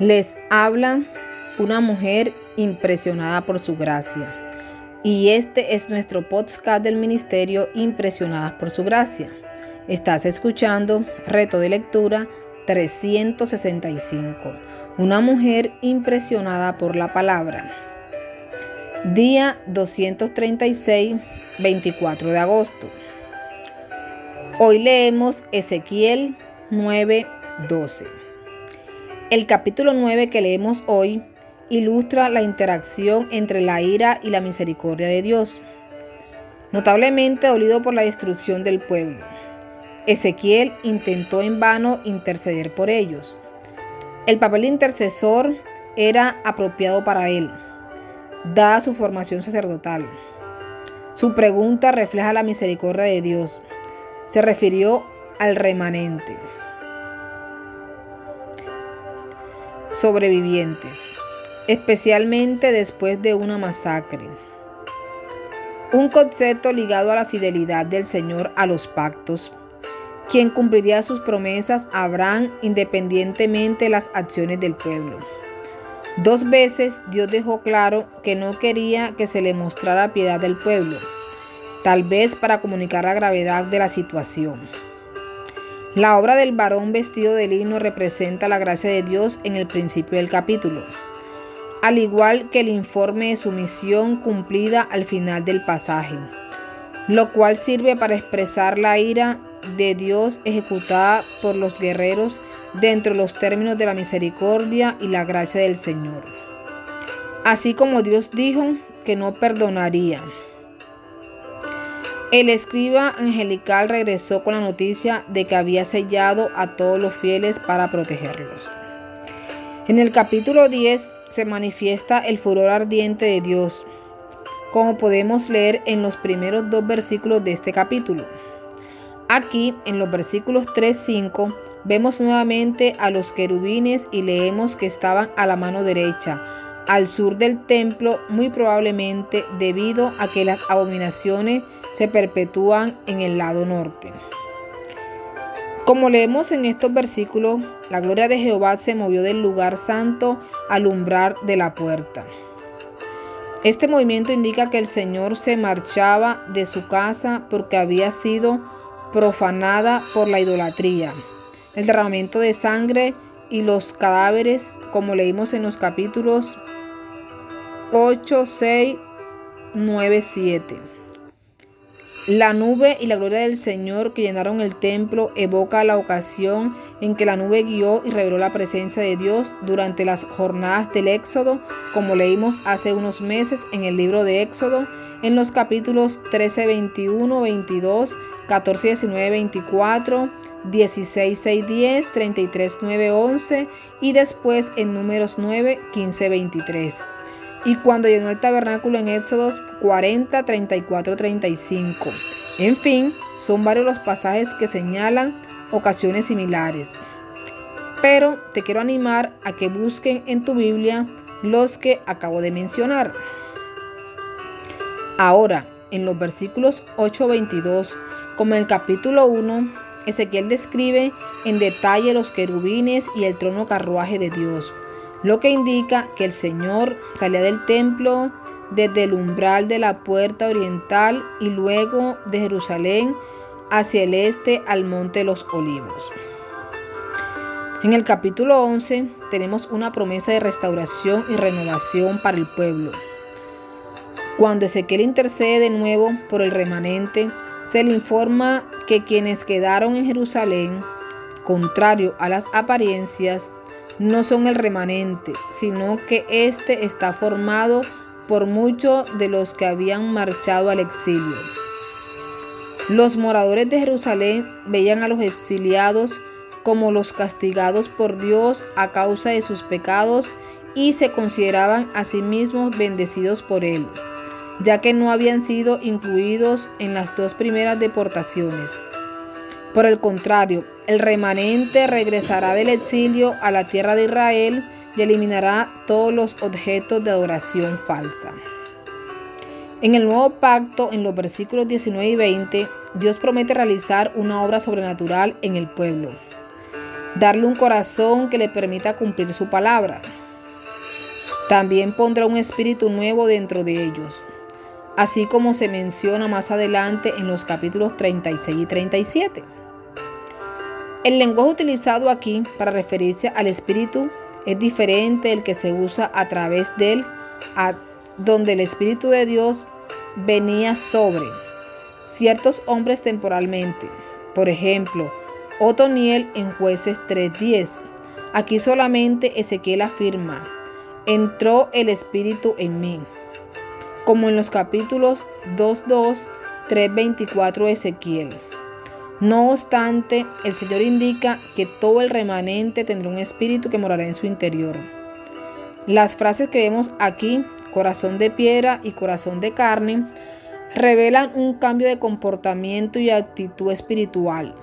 Les habla una mujer impresionada por su gracia. Y este es nuestro podcast del ministerio Impresionadas por su gracia. Estás escuchando Reto de Lectura 365. Una mujer impresionada por la palabra. Día 236, 24 de agosto. Hoy leemos Ezequiel 9:12. El capítulo 9 que leemos hoy ilustra la interacción entre la ira y la misericordia de Dios, notablemente dolido por la destrucción del pueblo. Ezequiel intentó en vano interceder por ellos. El papel de intercesor era apropiado para él, dada su formación sacerdotal. Su pregunta refleja la misericordia de Dios. Se refirió al remanente. Sobrevivientes, especialmente después de una masacre. Un concepto ligado a la fidelidad del Señor a los pactos, quien cumpliría sus promesas a independientemente de las acciones del pueblo. Dos veces Dios dejó claro que no quería que se le mostrara piedad del pueblo, tal vez para comunicar la gravedad de la situación. La obra del varón vestido de lino representa la gracia de Dios en el principio del capítulo, al igual que el informe de su misión cumplida al final del pasaje, lo cual sirve para expresar la ira de Dios ejecutada por los guerreros dentro de los términos de la misericordia y la gracia del Señor. Así como Dios dijo que no perdonaría. El escriba angelical regresó con la noticia de que había sellado a todos los fieles para protegerlos. En el capítulo 10 se manifiesta el furor ardiente de Dios, como podemos leer en los primeros dos versículos de este capítulo. Aquí, en los versículos 3-5, vemos nuevamente a los querubines y leemos que estaban a la mano derecha, al sur del templo, muy probablemente debido a que las abominaciones se perpetúan en el lado norte. Como leemos en estos versículos, la gloria de Jehová se movió del lugar santo al umbral de la puerta. Este movimiento indica que el Señor se marchaba de su casa porque había sido profanada por la idolatría, el derramamiento de sangre y los cadáveres, como leímos en los capítulos 8, 6, 9, 7. La nube y la gloria del Señor que llenaron el templo evoca la ocasión en que la nube guió y reveló la presencia de Dios durante las jornadas del Éxodo, como leímos hace unos meses en el libro de Éxodo, en los capítulos 13, 21, 22, 14, 19, 24, 16, 6, 10, 33, 9, 11 y después en números 9, 15, 23 y cuando llenó el tabernáculo en Éxodos 40, 34, 35. En fin, son varios los pasajes que señalan ocasiones similares. Pero te quiero animar a que busquen en tu Biblia los que acabo de mencionar. Ahora, en los versículos 8, 22, como en el capítulo 1, Ezequiel describe en detalle los querubines y el trono carruaje de Dios lo que indica que el Señor salía del templo desde el umbral de la puerta oriental y luego de Jerusalén hacia el este al monte de los olivos. En el capítulo 11 tenemos una promesa de restauración y renovación para el pueblo. Cuando Ezequiel intercede de nuevo por el remanente, se le informa que quienes quedaron en Jerusalén, contrario a las apariencias, no son el remanente, sino que éste está formado por muchos de los que habían marchado al exilio. Los moradores de Jerusalén veían a los exiliados como los castigados por Dios a causa de sus pecados y se consideraban a sí mismos bendecidos por Él, ya que no habían sido incluidos en las dos primeras deportaciones. Por el contrario, el remanente regresará del exilio a la tierra de Israel y eliminará todos los objetos de adoración falsa. En el nuevo pacto, en los versículos 19 y 20, Dios promete realizar una obra sobrenatural en el pueblo. darle un corazón que le permita cumplir su palabra. También pondrá un espíritu nuevo dentro de ellos, así como se menciona más adelante en los capítulos 36 y 37. El lenguaje utilizado aquí para referirse al espíritu es diferente del que se usa a través de él, a donde el espíritu de Dios venía sobre ciertos hombres temporalmente. Por ejemplo, Otoniel en jueces 3.10. Aquí solamente Ezequiel afirma, entró el espíritu en mí. Como en los capítulos 2.2, 3.24 Ezequiel. No obstante, el Señor indica que todo el remanente tendrá un espíritu que morará en su interior. Las frases que vemos aquí, corazón de piedra y corazón de carne, revelan un cambio de comportamiento y actitud espiritual.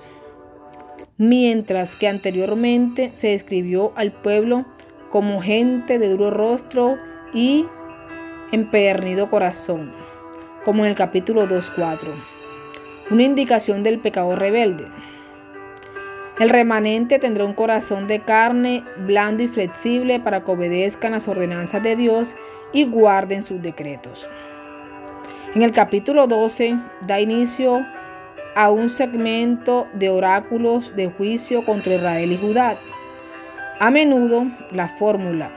Mientras que anteriormente se describió al pueblo como gente de duro rostro y empedernido corazón, como en el capítulo 2.4, una indicación del pecado rebelde. El remanente tendrá un corazón de carne blando y flexible para que obedezcan las ordenanzas de Dios y guarden sus decretos. En el capítulo 12 da inicio a un segmento de oráculos de juicio contra Israel y Judá. A menudo la fórmula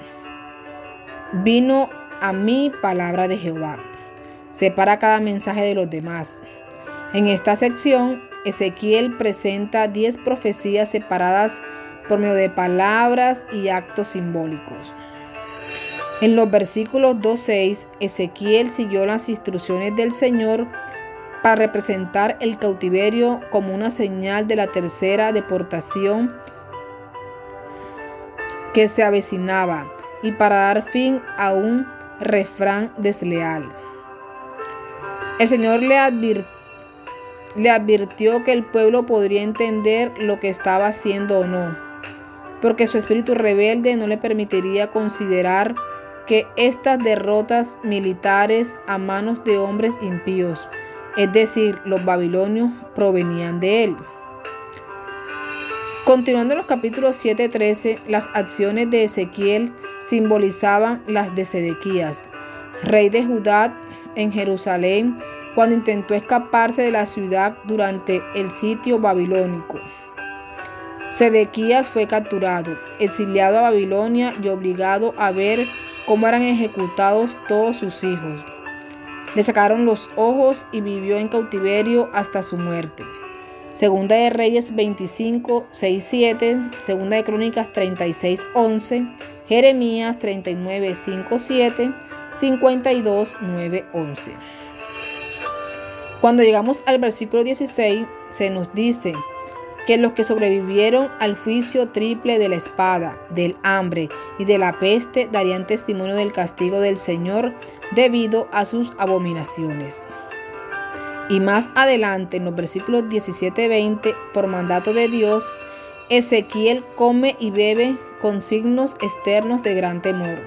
vino a mí palabra de Jehová. Separa cada mensaje de los demás. En esta sección, Ezequiel presenta 10 profecías separadas por medio de palabras y actos simbólicos. En los versículos 2.6, Ezequiel siguió las instrucciones del Señor para representar el cautiverio como una señal de la tercera deportación que se avecinaba y para dar fin a un refrán desleal. El Señor le, le advirtió que el pueblo podría entender lo que estaba haciendo o no, porque su espíritu rebelde no le permitiría considerar que estas derrotas militares a manos de hombres impíos, es decir, los babilonios, provenían de él. Continuando en los capítulos 7 13, las acciones de Ezequiel simbolizaban las de Sedequías, rey de Judá en Jerusalén, cuando intentó escaparse de la ciudad durante el sitio babilónico. Sedequías fue capturado, exiliado a Babilonia y obligado a ver cómo eran ejecutados todos sus hijos. Le sacaron los ojos y vivió en cautiverio hasta su muerte. Segunda de Reyes 25, 6, 7, Segunda de Crónicas 36, 11, Jeremías 39, 5, 7, 52, 9, 11. Cuando llegamos al versículo 16, se nos dice, que los que sobrevivieron al juicio triple de la espada, del hambre y de la peste darían testimonio del castigo del Señor debido a sus abominaciones. Y más adelante, en los versículos 17-20, por mandato de Dios, Ezequiel come y bebe con signos externos de gran temor.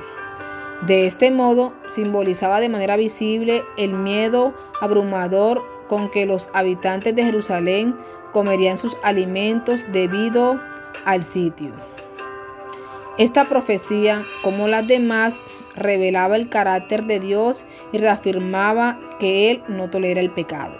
De este modo, simbolizaba de manera visible el miedo abrumador con que los habitantes de Jerusalén comerían sus alimentos debido al sitio. Esta profecía, como las demás, revelaba el carácter de Dios y reafirmaba que Él no tolera el pecado.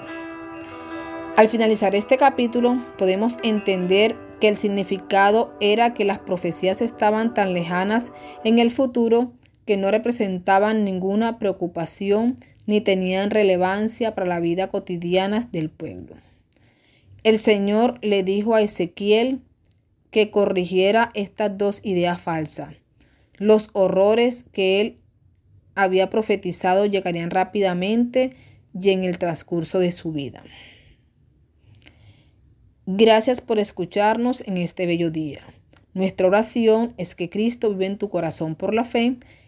Al finalizar este capítulo, podemos entender que el significado era que las profecías estaban tan lejanas en el futuro que no representaban ninguna preocupación ni tenían relevancia para la vida cotidiana del pueblo. El Señor le dijo a Ezequiel que corrigiera estas dos ideas falsas. Los horrores que él había profetizado llegarían rápidamente y en el transcurso de su vida. Gracias por escucharnos en este bello día. Nuestra oración es que Cristo vive en tu corazón por la fe